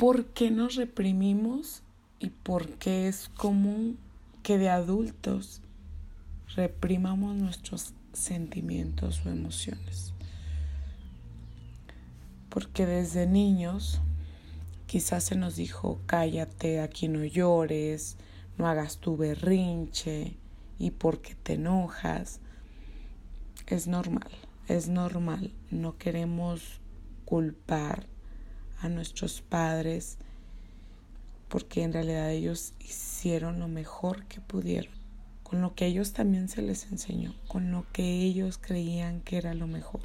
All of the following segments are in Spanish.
¿Por qué nos reprimimos y por qué es común que de adultos reprimamos nuestros sentimientos o emociones? Porque desde niños quizás se nos dijo cállate, aquí no llores, no hagas tu berrinche y porque te enojas. Es normal, es normal. No queremos culpar a nuestros padres porque en realidad ellos hicieron lo mejor que pudieron, con lo que ellos también se les enseñó, con lo que ellos creían que era lo mejor.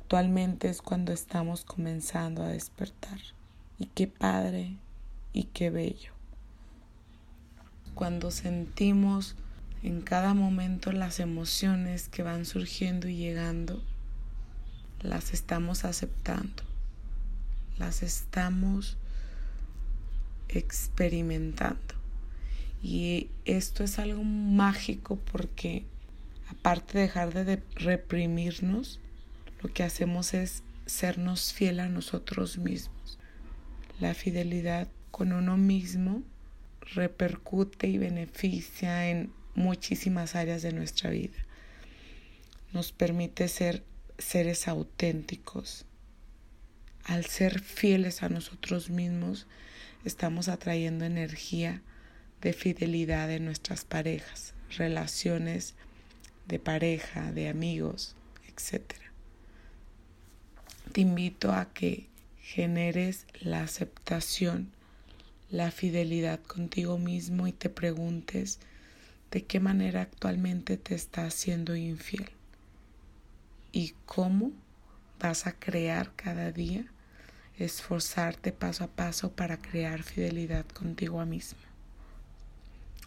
Actualmente es cuando estamos comenzando a despertar. Y qué padre y qué bello. Cuando sentimos en cada momento las emociones que van surgiendo y llegando, las estamos aceptando, las estamos experimentando. Y esto es algo mágico porque aparte de dejar de reprimirnos, lo que hacemos es sernos fiel a nosotros mismos. La fidelidad con uno mismo repercute y beneficia en muchísimas áreas de nuestra vida. Nos permite ser seres auténticos. Al ser fieles a nosotros mismos, estamos atrayendo energía de fidelidad en nuestras parejas, relaciones de pareja, de amigos, etc. Te invito a que generes la aceptación, la fidelidad contigo mismo y te preguntes de qué manera actualmente te está haciendo infiel y cómo vas a crear cada día, esforzarte paso a paso para crear fidelidad contigo mismo.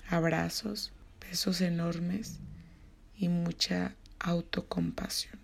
Abrazos, besos enormes y mucha autocompasión.